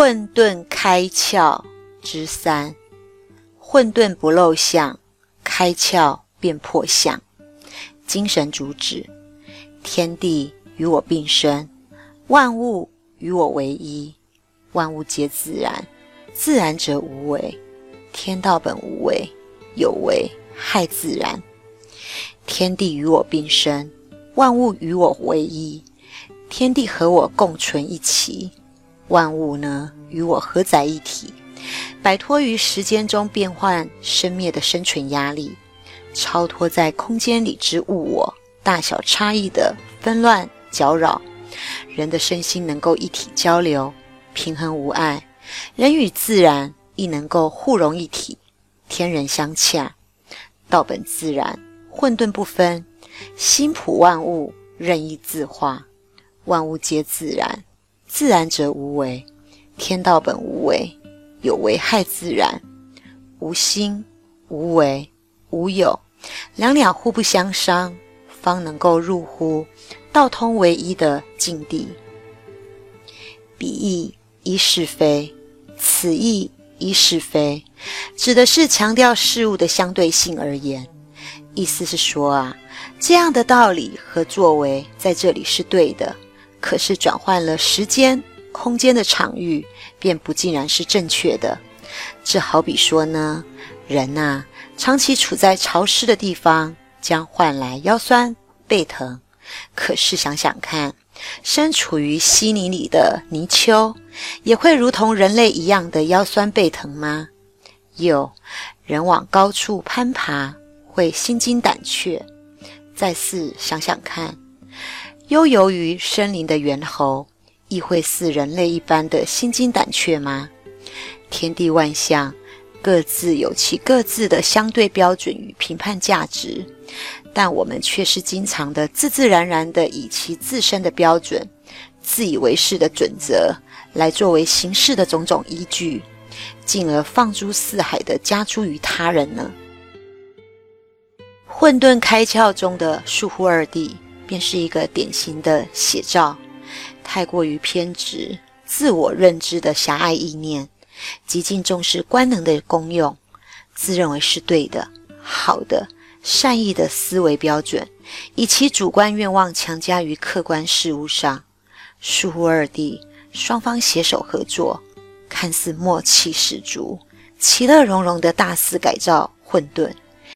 混沌开窍之三，混沌不露相，开窍便破相。精神主旨：天地与我并生，万物与我为一，万物皆自然，自然则无为。天道本无为，有为害自然。天地与我并生，万物与我为一，天地和我共存一起。万物呢，与我合在一体，摆脱于时间中变换生灭的生存压力，超脱在空间里之物我大小差异的纷乱搅扰，人的身心能够一体交流，平衡无碍，人与自然亦能够互融一体，天人相洽，道本自然，混沌不分，心普万物，任意自化，万物皆自然。自然者无为，天道本无为，有为害自然。无心、无为、无有，两两互不相伤，方能够入乎道通唯一的境地。彼意一是非，此意一是非，指的是强调事物的相对性而言。意思是说啊，这样的道理和作为在这里是对的。可是转换了时间、空间的场域，便不尽然是正确的。这好比说呢，人呐，长期处在潮湿的地方，将换来腰酸背疼。可是想想看，身处于稀泥里的泥鳅，也会如同人类一样的腰酸背疼吗？有人往高处攀爬，会心惊胆怯。再次想想看。悠游于森林的猿猴，亦会似人类一般的心惊胆怯吗？天地万象，各自有其各自的相对标准与评判价值，但我们却是经常的自自然然的以其自身的标准、自以为是的准则来作为行事的种种依据，进而放诸四海的加诸于他人呢？混沌开窍中的疏忽二弟。便是一个典型的写照，太过于偏执、自我认知的狭隘意念，极尽重视官能的功用，自认为是对的、好的、善意的思维标准，以其主观愿望强加于客观事物上，疏忽二谛，双方携手合作，看似默契十足、其乐融融的大肆改造混沌。